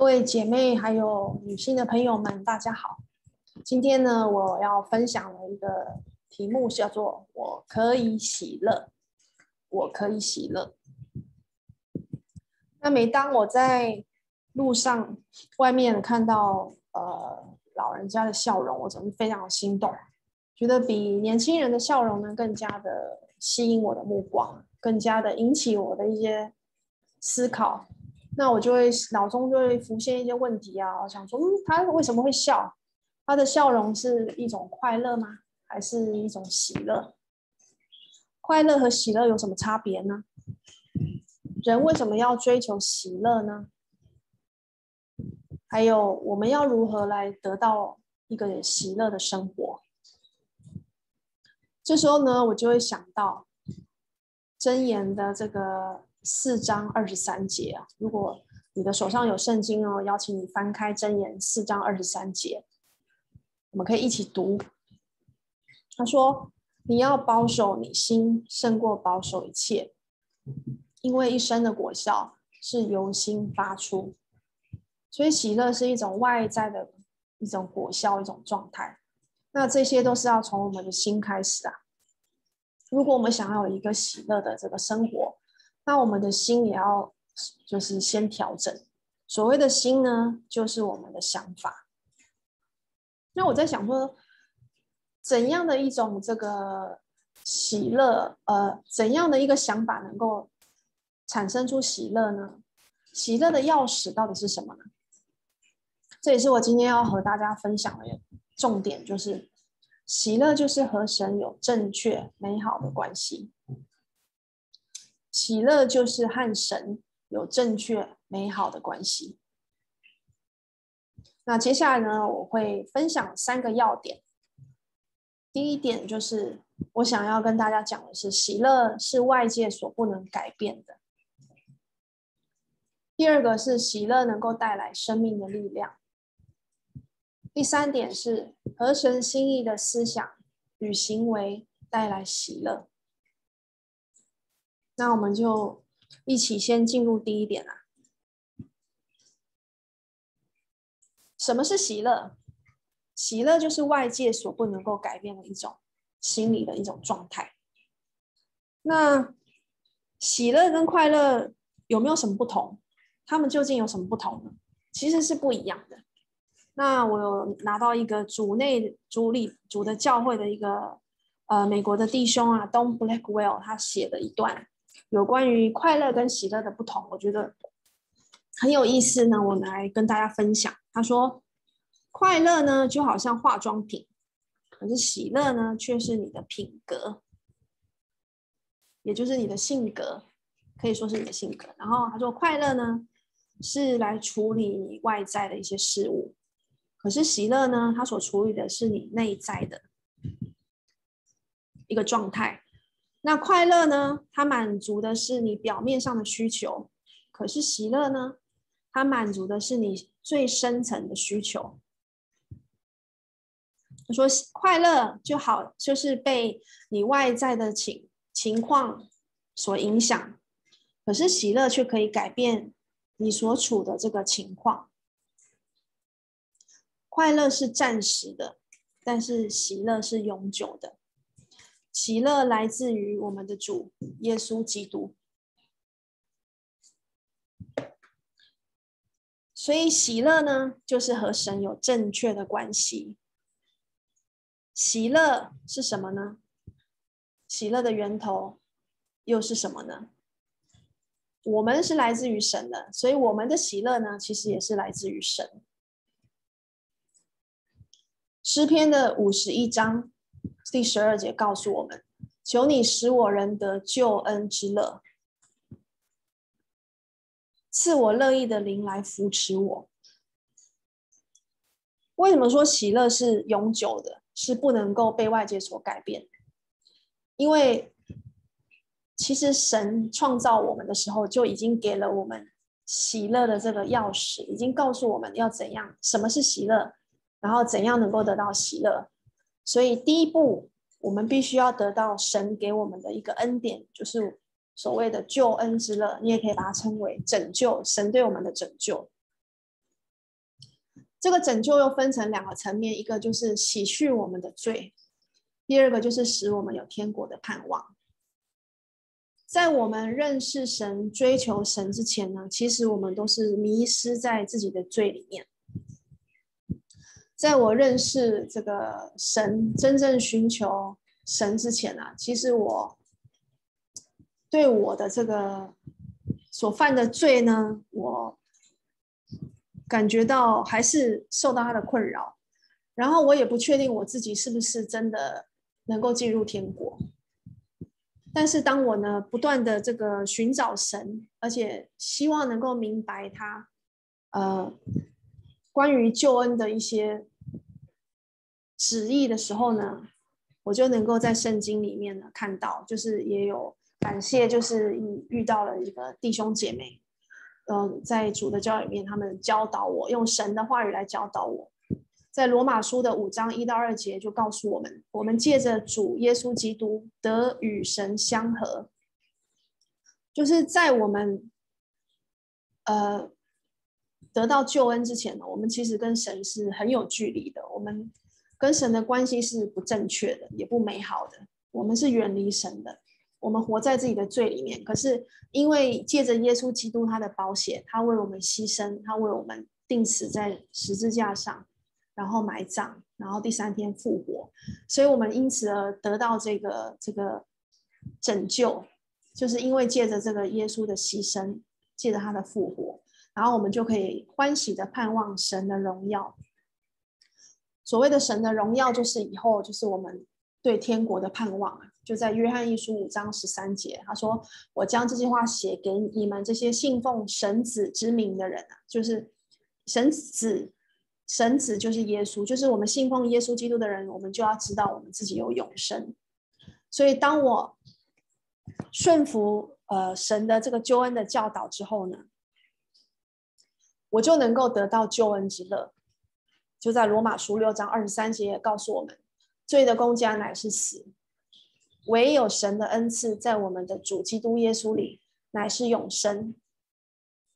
各位姐妹还有女性的朋友们，大家好。今天呢，我要分享的一个题目叫做“我可以喜乐”。我可以喜乐。那每当我在路上、外面看到呃老人家的笑容，我总是非常的心动，觉得比年轻人的笑容呢更加的吸引我的目光，更加的引起我的一些思考。那我就会脑中就会浮现一些问题啊，我想说，嗯，他为什么会笑？他的笑容是一种快乐吗？还是一种喜乐？快乐和喜乐有什么差别呢？人为什么要追求喜乐呢？还有，我们要如何来得到一个喜乐的生活？这时候呢，我就会想到箴言的这个。四章二十三节啊，如果你的手上有圣经哦，邀请你翻开箴言四章二十三节，我们可以一起读。他说：“你要保守你心，胜过保守一切，因为一生的果效是由心发出。所以喜乐是一种外在的一种果效，一种状态。那这些都是要从我们的心开始啊。如果我们想要有一个喜乐的这个生活。”那我们的心也要，就是先调整。所谓的心呢，就是我们的想法。那我在想说，怎样的一种这个喜乐，呃，怎样的一个想法能够产生出喜乐呢？喜乐的钥匙到底是什么呢？这也是我今天要和大家分享的重点，就是喜乐就是和神有正确美好的关系。喜乐就是和神有正确美好的关系。那接下来呢，我会分享三个要点。第一点就是我想要跟大家讲的是，喜乐是外界所不能改变的。第二个是喜乐能够带来生命的力量。第三点是合神心意的思想与行为带来喜乐。那我们就一起先进入第一点啦。什么是喜乐？喜乐就是外界所不能够改变的一种心理的一种状态。那喜乐跟快乐有没有什么不同？他们究竟有什么不同呢？其实是不一样的。那我有拿到一个主内主里主的教会的一个呃美国的弟兄啊，Don Blackwell 他写的一段。有关于快乐跟喜乐的不同，我觉得很有意思呢。我来跟大家分享。他说，快乐呢就好像化妆品，可是喜乐呢却是你的品格，也就是你的性格，可以说是你的性格。然后他说，快乐呢是来处理你外在的一些事物，可是喜乐呢，它所处理的是你内在的一个状态。那快乐呢？它满足的是你表面上的需求，可是喜乐呢？它满足的是你最深层的需求。他说，快乐就好，就是被你外在的情情况所影响，可是喜乐却可以改变你所处的这个情况。快乐是暂时的，但是喜乐是永久的。喜乐来自于我们的主耶稣基督，所以喜乐呢，就是和神有正确的关系。喜乐是什么呢？喜乐的源头又是什么呢？我们是来自于神的，所以我们的喜乐呢，其实也是来自于神。诗篇的五十一章。第十二节告诉我们：“求你使我人得救恩之乐，赐我乐意的灵来扶持我。”为什么说喜乐是永久的，是不能够被外界所改变？因为其实神创造我们的时候，就已经给了我们喜乐的这个钥匙，已经告诉我们要怎样，什么是喜乐，然后怎样能够得到喜乐。所以，第一步，我们必须要得到神给我们的一个恩典，就是所谓的救恩之乐，你也可以把它称为拯救，神对我们的拯救。这个拯救又分成两个层面，一个就是洗去我们的罪，第二个就是使我们有天国的盼望。在我们认识神、追求神之前呢，其实我们都是迷失在自己的罪里面。在我认识这个神、真正寻求神之前啊，其实我对我的这个所犯的罪呢，我。感觉到还是受到他的困扰，然后我也不确定我自己是不是真的能够进入天国。但是当我呢不断的这个寻找神，而且希望能够明白他，呃，关于救恩的一些旨意的时候呢，我就能够在圣经里面呢看到，就是也有感谢，就是遇到了一个弟兄姐妹。嗯，在主的教里面，他们教导我用神的话语来教导我。在罗马书的五章一到二节就告诉我们，我们借着主耶稣基督得与神相合，就是在我们呃得到救恩之前呢，我们其实跟神是很有距离的，我们跟神的关系是不正确的，也不美好的，我们是远离神的。我们活在自己的罪里面，可是因为借着耶稣基督他的宝血，他为我们牺牲，他为我们钉死在十字架上，然后埋葬，然后第三天复活，所以我们因此而得到这个这个拯救，就是因为借着这个耶稣的牺牲，借着他的复活，然后我们就可以欢喜的盼望神的荣耀。所谓的神的荣耀，就是以后就是我们对天国的盼望啊。就在约翰一书五章十三节，他说：“我将这句话写给你们这些信奉神子之名的人啊，就是神子，神子就是耶稣，就是我们信奉耶稣基督的人，我们就要知道我们自己有永生。所以，当我顺服呃神的这个救恩的教导之后呢，我就能够得到救恩之乐。就在罗马书六章二十三节告诉我们，罪的工价乃是死。”唯有神的恩赐在我们的主基督耶稣里，乃是永生。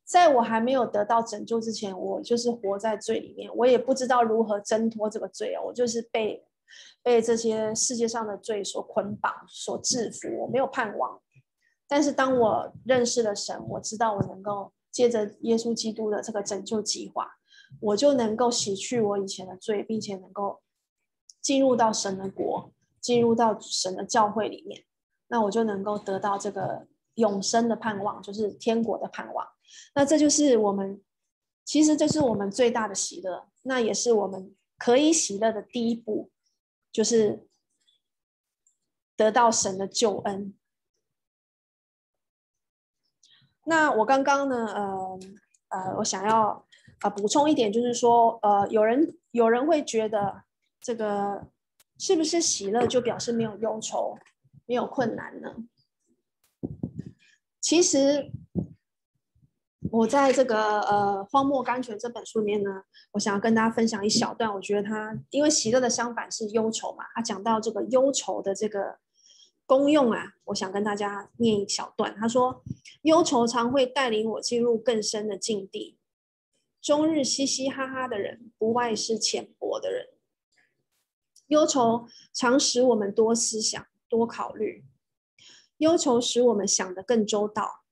在我还没有得到拯救之前，我就是活在罪里面，我也不知道如何挣脱这个罪，我就是被被这些世界上的罪所捆绑、所制服，我没有盼望。但是当我认识了神，我知道我能够借着耶稣基督的这个拯救计划，我就能够洗去我以前的罪，并且能够进入到神的国。进入到神的教会里面，那我就能够得到这个永生的盼望，就是天国的盼望。那这就是我们，其实这是我们最大的喜乐，那也是我们可以喜乐的第一步，就是得到神的救恩。那我刚刚呢，呃呃，我想要啊、补充一点，就是说，呃，有人有人会觉得这个。是不是喜乐就表示没有忧愁、没有困难呢？其实，我在这个呃《荒漠甘泉》这本书里面呢，我想要跟大家分享一小段。我觉得他因为喜乐的相反是忧愁嘛，他讲到这个忧愁的这个功用啊，我想跟大家念一小段。他说：“忧愁常会带领我进入更深的境地，终日嘻嘻哈哈的人，不外是浅薄的人。”忧愁常使我们多思想、多考虑，忧愁使我们想得更周到，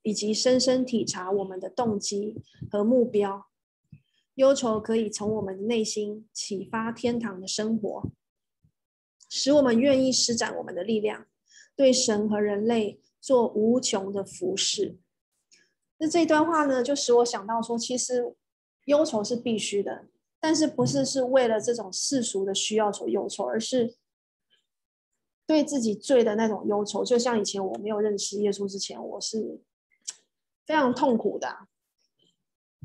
以及深深体察我们的动机和目标。忧愁可以从我们的内心启发天堂的生活，使我们愿意施展我们的力量，对神和人类做无穷的服侍。那这段话呢，就使我想到说，其实忧愁是必须的。但是不是是为了这种世俗的需要所忧愁，而是对自己罪的那种忧愁。就像以前我没有认识耶稣之前，我是非常痛苦的。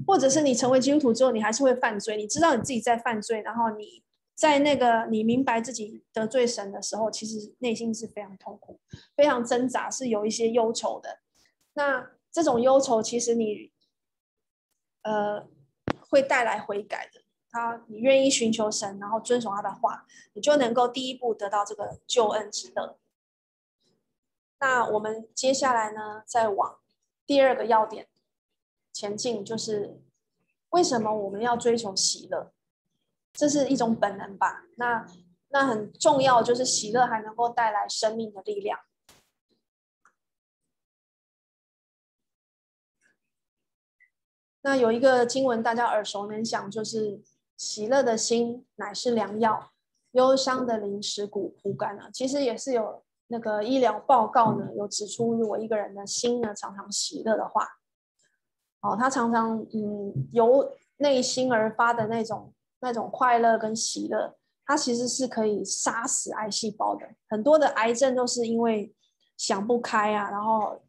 或者是你成为基督徒之后，你还是会犯罪，你知道你自己在犯罪，然后你在那个你明白自己得罪神的时候，其实内心是非常痛苦、非常挣扎，是有一些忧愁的。那这种忧愁，其实你呃会带来悔改的。他，你愿意寻求神，然后遵守他的话，你就能够第一步得到这个救恩之乐。那我们接下来呢，再往第二个要点前进，就是为什么我们要追求喜乐？这是一种本能吧？那那很重要，就是喜乐还能够带来生命的力量。那有一个经文大家耳熟能详，就是喜乐的心乃是良药，忧伤的灵使骨枯干了。其实也是有那个医疗报告呢，有指出，如果一个人的心呢常常喜乐的话，哦，他常常嗯由内心而发的那种那种快乐跟喜乐，它其实是可以杀死癌细胞的。很多的癌症都是因为想不开啊，然后。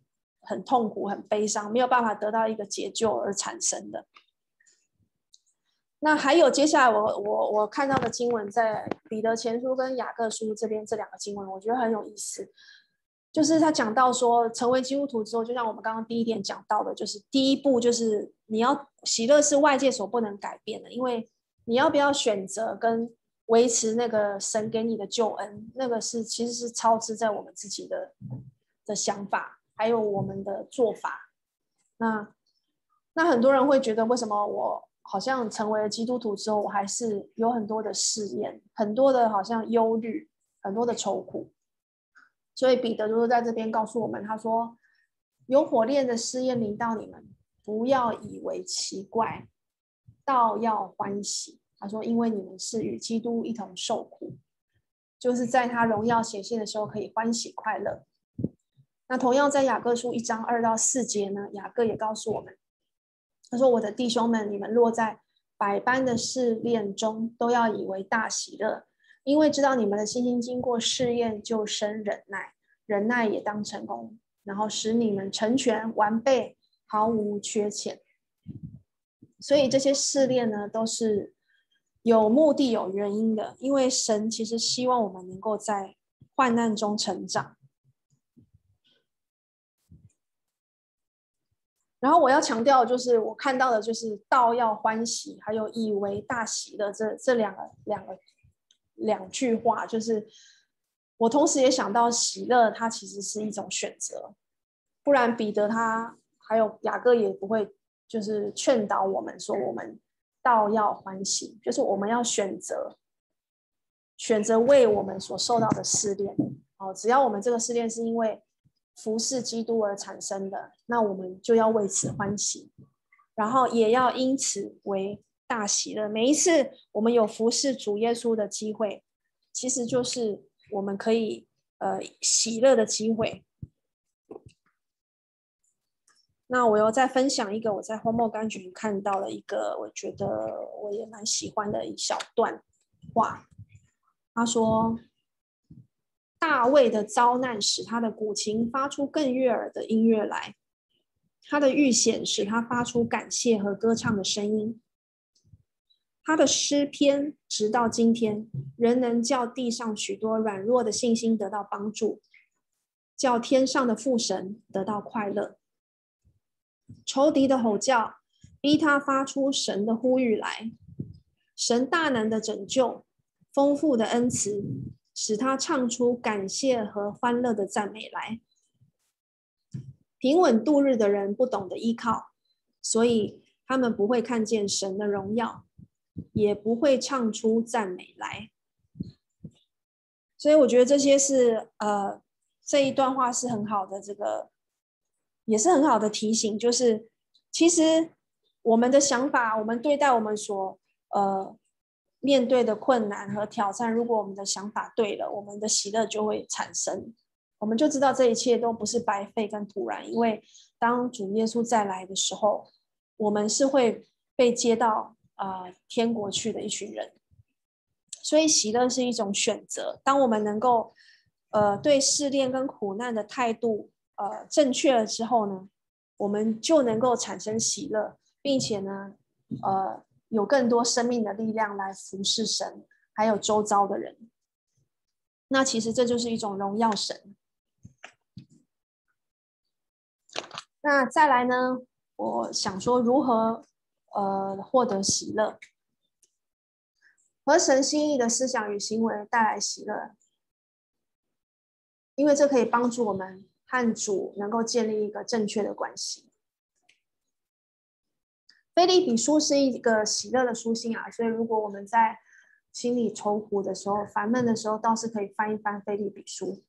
很痛苦、很悲伤，没有办法得到一个解救而产生的。那还有接下来我我我看到的经文，在彼得前书跟雅各书这边这两个经文，我觉得很有意思。就是他讲到说，成为基督徒之后，就像我们刚刚第一点讲到的，就是第一步就是你要喜乐是外界所不能改变的，因为你要不要选择跟维持那个神给你的救恩，那个是其实是超支在我们自己的的想法。还有我们的做法，那那很多人会觉得，为什么我好像成为了基督徒之后，我还是有很多的试验，很多的好像忧虑，很多的愁苦。所以彼得就是在这边告诉我们，他说：“有火炼的试验临到你们，不要以为奇怪，倒要欢喜。”他说：“因为你们是与基督一同受苦，就是在他荣耀显现的时候，可以欢喜快乐。”那同样在雅各书一章二到四节呢，雅各也告诉我们，他说：“我的弟兄们，你们落在百般的试炼中，都要以为大喜乐，因为知道你们的信心经过试验，就生忍耐，忍耐也当成功，然后使你们成全完备，毫无缺欠。”所以这些试炼呢，都是有目的、有原因的，因为神其实希望我们能够在患难中成长。然后我要强调，就是我看到的，就是道要欢喜，还有以为大喜的这这两个两个两句话，就是我同时也想到喜乐，它其实是一种选择，不然彼得他还有雅各也不会就是劝导我们说，我们道要欢喜，就是我们要选择选择为我们所受到的试炼，哦，只要我们这个试炼是因为。服侍基督而产生的，那我们就要为此欢喜，然后也要因此为大喜乐。每一次我们有服侍主耶稣的机会，其实就是我们可以呃喜乐的机会。那我又再分享一个我在荒漠柑橘看到了一个，我觉得我也蛮喜欢的一小段话。他说。大卫的遭难使他的古琴发出更悦耳的音乐来，他的遇险使他发出感谢和歌唱的声音。他的诗篇直到今天仍能叫地上许多软弱的信心得到帮助，叫天上的父神得到快乐。仇敌的吼叫逼他发出神的呼吁来，神大能的拯救，丰富的恩慈。使他唱出感谢和欢乐的赞美来。平稳度日的人不懂得依靠，所以他们不会看见神的荣耀，也不会唱出赞美来。所以我觉得这些是呃这一段话是很好的，这个也是很好的提醒，就是其实我们的想法，我们对待我们所呃。面对的困难和挑战，如果我们的想法对了，我们的喜乐就会产生。我们就知道这一切都不是白费跟突然，因为当主耶稣再来的时候，我们是会被接到啊、呃、天国去的一群人。所以喜乐是一种选择。当我们能够呃对试炼跟苦难的态度呃正确了之后呢，我们就能够产生喜乐，并且呢呃。有更多生命的力量来服侍神，还有周遭的人。那其实这就是一种荣耀神。那再来呢？我想说如何呃获得喜乐，和神心意的思想与行为带来喜乐，因为这可以帮助我们和主能够建立一个正确的关系。腓立比书是一个喜乐的书信啊，所以如果我们在心里愁苦的时候、烦闷的时候，倒是可以翻一翻腓立比书。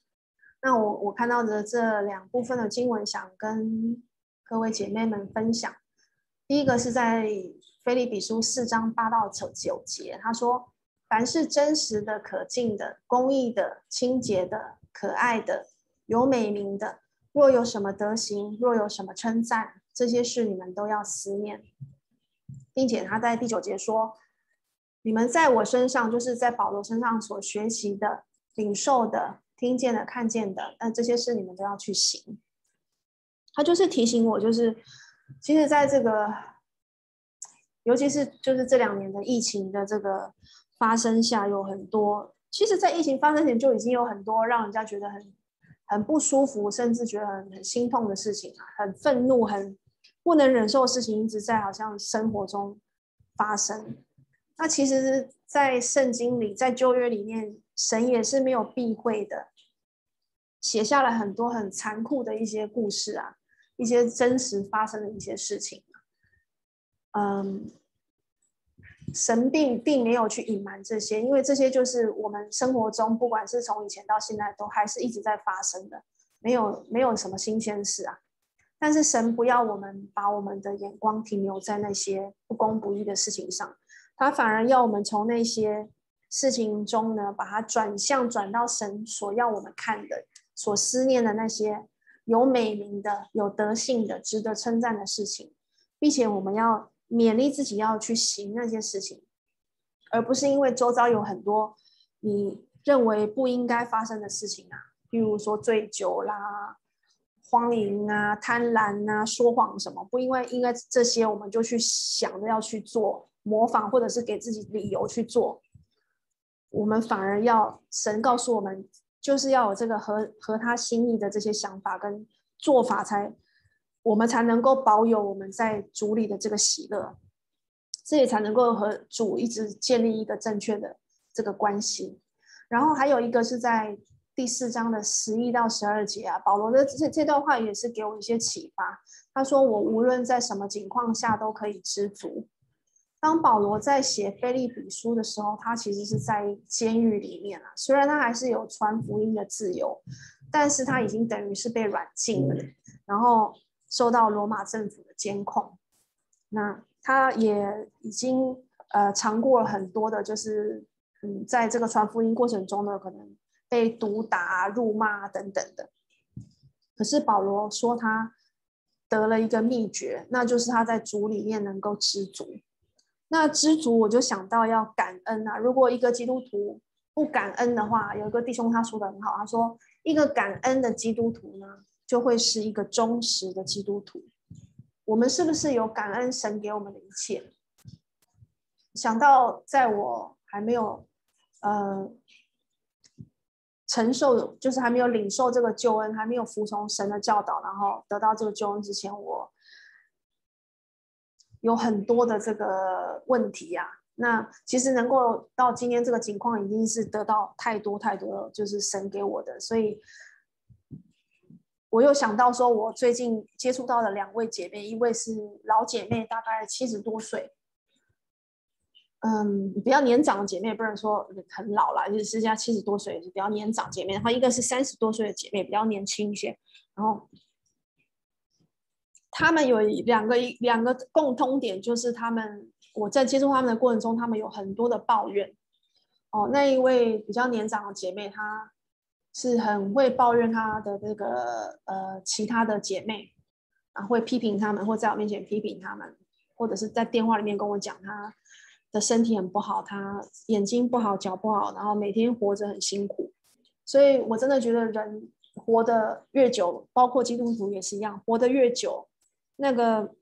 那我我看到的这两部分的经文，想跟各位姐妹们分享。第一个是在腓立比书四章八到九节，他说：“凡是真实的、可敬的、公义的、清洁的、可爱的、有美名的，若有什么德行，若有什么称赞，这些事你们都要思念。”并且他在第九节说。你们在我身上，就是在保罗身上所学习的、领受的、听见的、看见的，那这些事你们都要去行。他就是提醒我，就是其实在这个，尤其是就是这两年的疫情的这个发生下，有很多，其实，在疫情发生前就已经有很多让人家觉得很很不舒服，甚至觉得很很心痛的事情，很愤怒、很不能忍受的事情，一直在好像生活中发生。那其实，在圣经里，在旧约里面，神也是没有避讳的，写下了很多很残酷的一些故事啊，一些真实发生的一些事情。嗯，神并并没有去隐瞒这些，因为这些就是我们生活中，不管是从以前到现在，都还是一直在发生的，没有没有什么新鲜事啊。但是神不要我们把我们的眼光停留在那些不公不义的事情上。他反而要我们从那些事情中呢，把它转向转到神所要我们看的、所思念的那些有美名的、有德性的、值得称赞的事情，并且我们要勉励自己要去行那些事情，而不是因为周遭有很多你认为不应该发生的事情啊，比如说醉酒啦、荒淫啊、贪婪啊、说谎什么，不因为因为这些我们就去想着要去做。模仿，或者是给自己理由去做，我们反而要神告诉我们，就是要有这个合合他心意的这些想法跟做法才，才我们才能够保有我们在主里的这个喜乐，这也才能够和主一直建立一个正确的这个关系。然后还有一个是在第四章的十一到十二节啊，保罗的这这段话也是给我一些启发。他说：“我无论在什么情况下都可以知足。”当保罗在写腓立比书的时候，他其实是在监狱里面啊。虽然他还是有传福音的自由，但是他已经等于是被软禁了，然后受到罗马政府的监控。那他也已经呃尝过了很多的，就是嗯，在这个传福音过程中呢，可能被毒打、辱骂等等的。可是保罗说他得了一个秘诀，那就是他在主里面能够知足。那知足，我就想到要感恩啊！如果一个基督徒不感恩的话，有一个弟兄他说的很好，他说一个感恩的基督徒呢，就会是一个忠实的基督徒。我们是不是有感恩神给我们的一切？想到在我还没有呃承受，就是还没有领受这个救恩，还没有服从神的教导，然后得到这个救恩之前，我。有很多的这个问题啊，那其实能够到今天这个情况，已经是得到太多太多，就是神给我的。所以，我又想到说，我最近接触到的两位姐妹，一位是老姐妹，大概七十多岁，嗯，比较年长的姐妹，不能说很老了，就是现在七十多岁也是比较年长姐妹。然后一个是三十多岁的姐妹，比较年轻一些，然后。他们有两个一两个共通点，就是他们我在接触他们的过程中，他们有很多的抱怨。哦，那一位比较年长的姐妹，她是很会抱怨她的这个呃其他的姐妹，啊，会批评他们，或在我面前批评他们，或者是在电话里面跟我讲她的身体很不好，他眼睛不好，脚不好，然后每天活着很辛苦。所以我真的觉得人活得越久，包括基督徒也是一样，活得越久。那个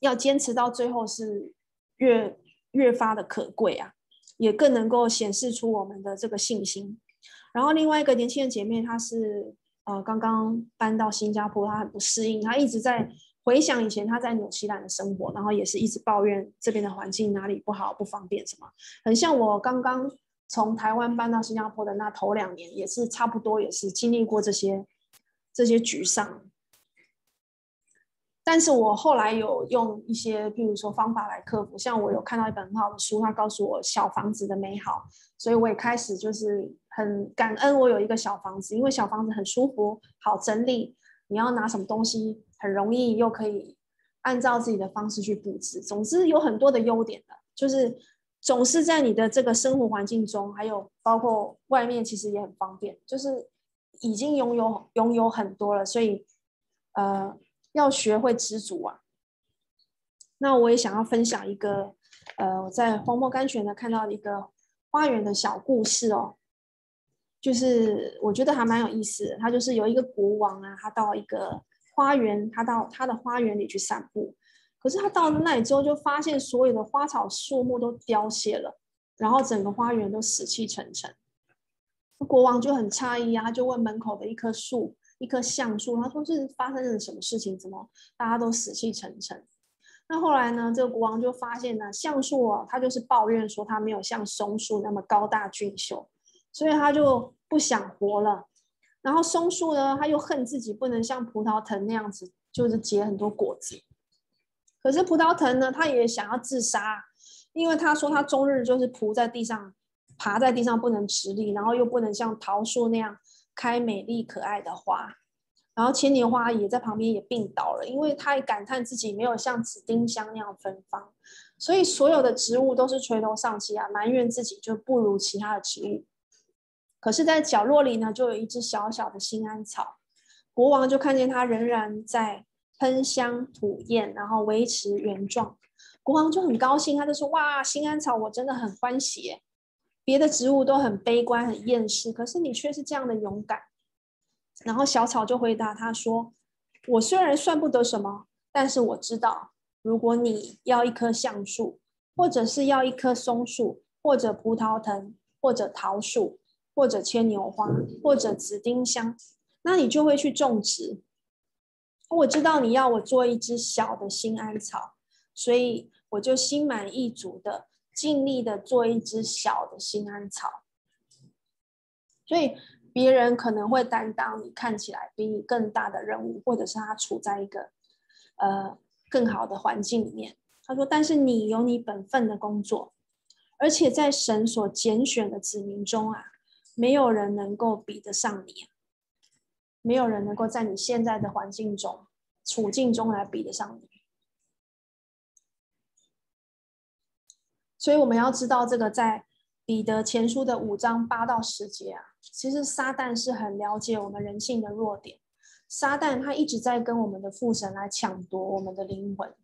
要坚持到最后是越越发的可贵啊，也更能够显示出我们的这个信心。然后另外一个年轻的姐妹，她是呃刚刚搬到新加坡，她很不适应，她一直在回想以前他在纽西兰的生活，然后也是一直抱怨这边的环境哪里不好、不方便什么，很像我刚刚从台湾搬到新加坡的那头两年，也是差不多，也是经历过这些这些沮丧。但是我后来有用一些，譬如说方法来克服。像我有看到一本很好的书，它告诉我小房子的美好，所以我也开始就是很感恩我有一个小房子，因为小房子很舒服，好整理。你要拿什么东西很容易，又可以按照自己的方式去布置。总之有很多的优点的，就是总是在你的这个生活环境中，还有包括外面，其实也很方便，就是已经拥有拥有很多了，所以呃。要学会知足啊！那我也想要分享一个，呃，我在荒漠甘泉呢看到一个花园的小故事哦，就是我觉得还蛮有意思的。他就是有一个国王啊，他到一个花园，他到他的花园里去散步，可是他到了那里之后，就发现所有的花草树木都凋谢了，然后整个花园都死气沉沉。国王就很诧异啊，就问门口的一棵树。一棵橡树，他说是发生了什么事情？怎么大家都死气沉沉？那后来呢？这个国王就发现呢，橡树啊，他就是抱怨说他没有像松树那么高大俊秀，所以他就不想活了。然后松树呢，他又恨自己不能像葡萄藤那样子，就是结很多果子。可是葡萄藤呢，他也想要自杀，因为他说他终日就是扑在地上，爬在地上不能直立，然后又不能像桃树那样。开美丽可爱的花，然后牵牛花也在旁边也病倒了，因为他也感叹自己没有像紫丁香那样芬芳，所以所有的植物都是垂头丧气啊，埋怨自己就不如其他的植物。可是，在角落里呢，就有一只小小的辛安草，国王就看见它仍然在喷香吐艳，然后维持原状，国王就很高兴，他就说：“哇，辛安草，我真的很欢喜。”别的植物都很悲观、很厌世，可是你却是这样的勇敢。然后小草就回答他说：“我虽然算不得什么，但是我知道，如果你要一棵橡树，或者是要一棵松树，或者葡萄藤，或者桃树，或者牵牛花，或者紫丁香，那你就会去种植。我知道你要我做一只小的心安草，所以我就心满意足的。”尽力的做一只小的心安草，所以别人可能会担当你看起来比你更大的任务，或者是他处在一个呃更好的环境里面。他说：“但是你有你本分的工作，而且在神所拣选的子民中啊，没有人能够比得上你，没有人能够在你现在的环境中、处境中来比得上你。”所以我们要知道，这个在彼得前书的五章八到十节啊，其实撒旦是很了解我们人性的弱点。撒旦他一直在跟我们的父神来抢夺我们的灵魂。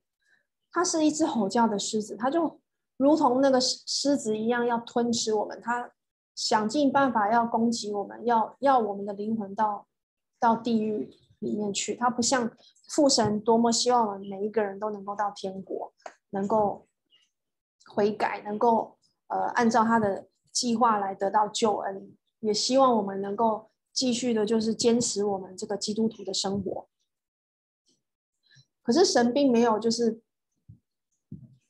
他是一只吼叫的狮子，他就如同那个狮狮子一样要吞吃我们。他想尽办法要攻击我们，要要我们的灵魂到到地狱里面去。他不像父神多么希望我们每一个人都能够到天国，能够。悔改，能够呃按照他的计划来得到救恩，也希望我们能够继续的，就是坚持我们这个基督徒的生活。可是神并没有就是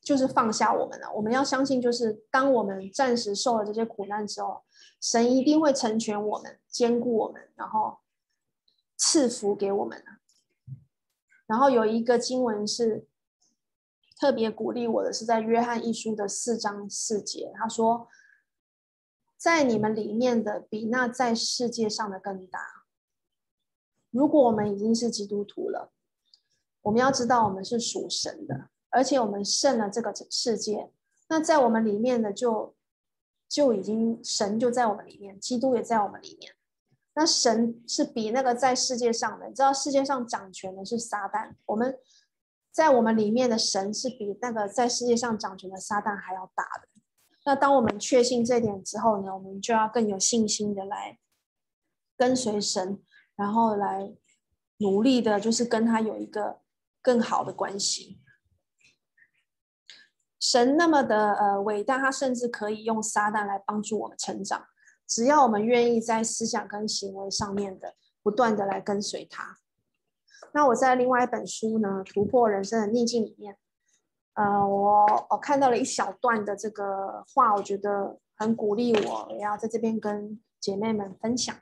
就是放下我们了。我们要相信，就是当我们暂时受了这些苦难之后，神一定会成全我们，坚固我们，然后赐福给我们。然后有一个经文是。特别鼓励我的是在约翰一书的四章四节，他说：“在你们里面的比那在世界上的更大。”如果我们已经是基督徒了，我们要知道我们是属神的，而且我们胜了这个世界。那在我们里面的就就已经神就在我们里面，基督也在我们里面。那神是比那个在世界上的，你知道世界上掌权的是撒旦，我们。在我们里面的神是比那个在世界上掌权的撒旦还要大的。那当我们确信这点之后呢，我们就要更有信心的来跟随神，然后来努力的，就是跟他有一个更好的关系。神那么的呃伟大，他甚至可以用撒旦来帮助我们成长，只要我们愿意在思想跟行为上面的不断的来跟随他。那我在另外一本书呢，《突破人生的逆境》里面，呃，我我看到了一小段的这个话，我觉得很鼓励我，也要在这边跟姐妹们分享。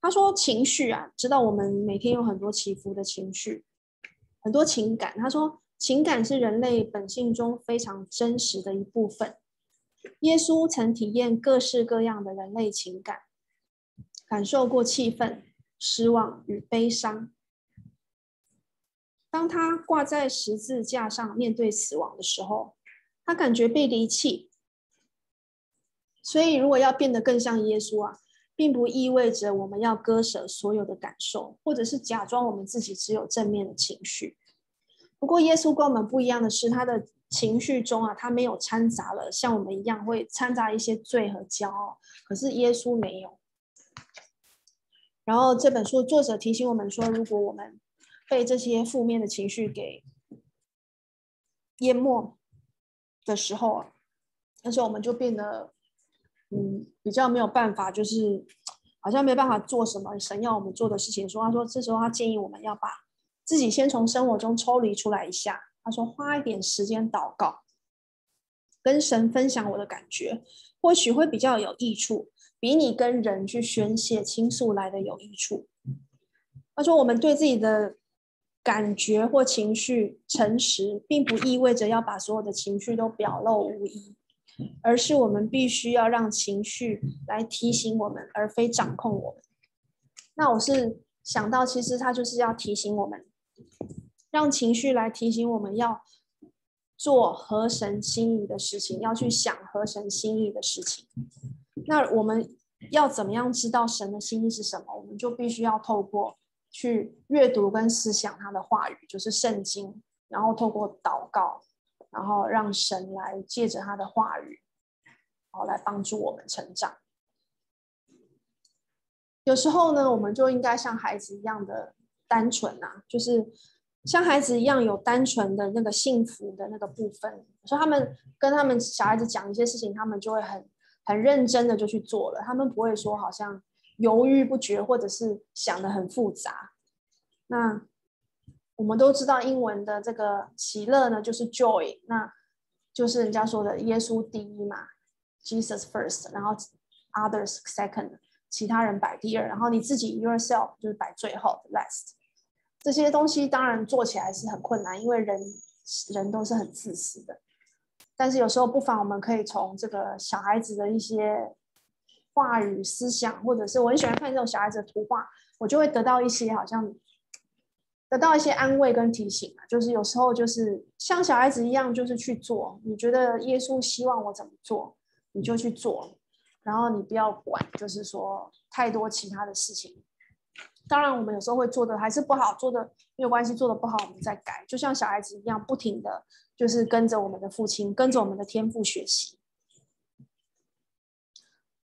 他说情绪啊，知道我们每天有很多起伏的情绪，很多情感。他说情感是人类本性中非常真实的一部分。耶稣曾体验各式各样的人类情感，感受过气愤、失望与悲伤。当他挂在十字架上面对死亡的时候，他感觉被离弃。所以，如果要变得更像耶稣啊，并不意味着我们要割舍所有的感受，或者是假装我们自己只有正面的情绪。不过，耶稣跟我们不一样的是，他的情绪中啊，他没有掺杂了像我们一样会掺杂一些罪和骄傲。可是耶稣没有。然后这本书作者提醒我们说，如果我们被这些负面的情绪给淹没的时候，那时候我们就变得，嗯，比较没有办法，就是好像没办法做什么神要我们做的事情。说，他说这时候他建议我们要把自己先从生活中抽离出来一下。他说，花一点时间祷告，跟神分享我的感觉，或许会比较有益处，比你跟人去宣泄倾诉来的有益处。他说，我们对自己的。感觉或情绪诚实，并不意味着要把所有的情绪都表露无遗，而是我们必须要让情绪来提醒我们，而非掌控我们。那我是想到，其实他就是要提醒我们，让情绪来提醒我们要做合神心意的事情，要去想合神心意的事情。那我们要怎么样知道神的心意是什么？我们就必须要透过。去阅读跟思想他的话语，就是圣经，然后透过祷告，然后让神来借着他的话语，然后来帮助我们成长。有时候呢，我们就应该像孩子一样的单纯啊，就是像孩子一样有单纯的那个幸福的那个部分。所以他们跟他们小孩子讲一些事情，他们就会很很认真的就去做了，他们不会说好像。犹豫不决，或者是想得很复杂。那我们都知道英文的这个喜乐呢，就是 joy，那就是人家说的耶稣第一嘛，Jesus first，然后 others second，其他人摆第二，然后你自己 yourself 就是摆最后的 last。这些东西当然做起来是很困难，因为人人都是很自私的。但是有时候不妨我们可以从这个小孩子的一些。话语、思想，或者是我很喜欢看这种小孩子的图画，我就会得到一些好像得到一些安慰跟提醒啊。就是有时候就是像小孩子一样，就是去做。你觉得耶稣希望我怎么做，你就去做，然后你不要管，就是说太多其他的事情。当然，我们有时候会做的还是不好，做的没有关系，做的不好我们再改。就像小孩子一样，不停的就是跟着我们的父亲，跟着我们的天赋学习。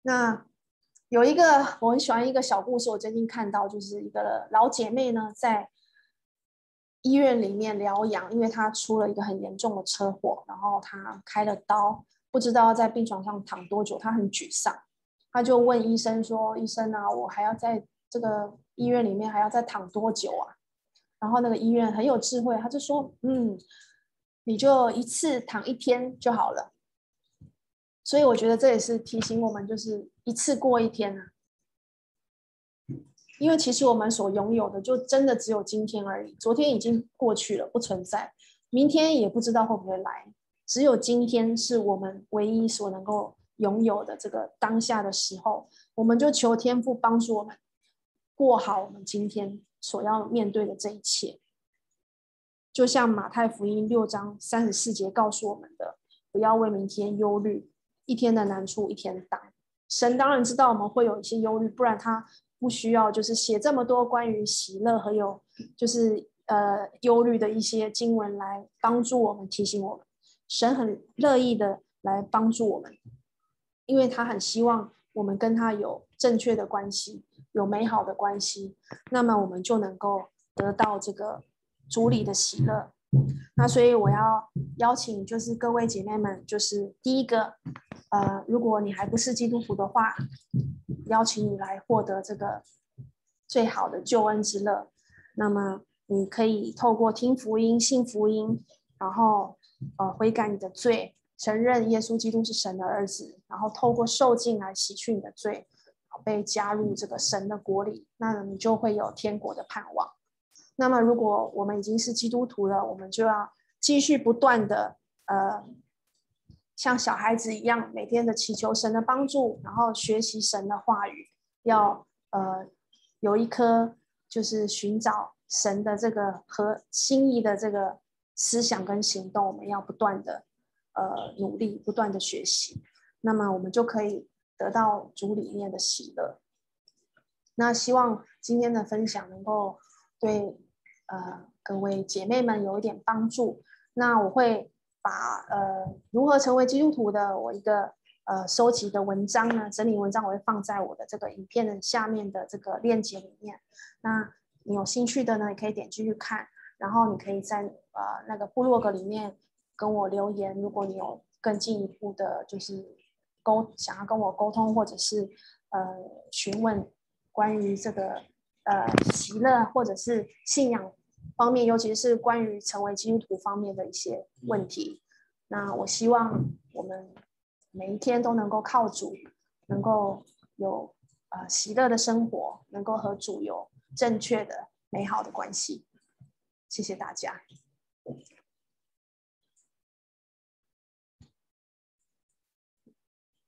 那有一个我很喜欢一个小故事，我最近看到就是一个老姐妹呢，在医院里面疗养，因为她出了一个很严重的车祸，然后她开了刀，不知道要在病床上躺多久，他很沮丧，他就问医生说：“医生啊，我还要在这个医院里面还要再躺多久啊？”然后那个医院很有智慧，他就说：“嗯，你就一次躺一天就好了。”所以我觉得这也是提醒我们，就是一次过一天啊。因为其实我们所拥有的，就真的只有今天而已。昨天已经过去了，不存在；明天也不知道会不会来。只有今天是我们唯一所能够拥有的这个当下的时候，我们就求天父帮助我们过好我们今天所要面对的这一切。就像马太福音六章三十四节告诉我们的：不要为明天忧虑。一天的难处一天当，神当然知道我们会有一些忧虑，不然他不需要就是写这么多关于喜乐和有就是呃忧虑的一些经文来帮助我们提醒我们。神很乐意的来帮助我们，因为他很希望我们跟他有正确的关系，有美好的关系，那么我们就能够得到这个主里的喜乐。那所以我要邀请就是各位姐妹们，就是第一个。呃，如果你还不是基督徒的话，邀请你来获得这个最好的救恩之乐。那么，你可以透过听福音、信福音，然后呃悔改你的罪，承认耶稣基督是神的儿子，然后透过受浸来洗去你的罪，被加入这个神的国里，那你就会有天国的盼望。那么，如果我们已经是基督徒了，我们就要继续不断的呃，像小孩子一样，每天的祈求神的帮助，然后学习神的话语，要呃有一颗就是寻找神的这个和心意的这个思想跟行动，我们要不断的呃努力，不断的学习，那么我们就可以得到主里面的喜乐。那希望今天的分享能够对呃各位姐妹们有一点帮助。那我会把呃如何成为基督徒的我一个呃收集的文章呢，整理文章我会放在我的这个影片的下面的这个链接里面。那你有兴趣的呢，也可以点进去看。然后你可以在呃那个部落格里面跟我留言，如果你有更进一步的，就是沟想要跟我沟通，或者是呃询问关于这个呃喜乐或者是信仰方面，尤其是关于成为基督徒方面的一些问题。那我希望我们每一天都能够靠主，能够有呃喜乐的生活，能够和主有正确的美好的关系。谢谢大家。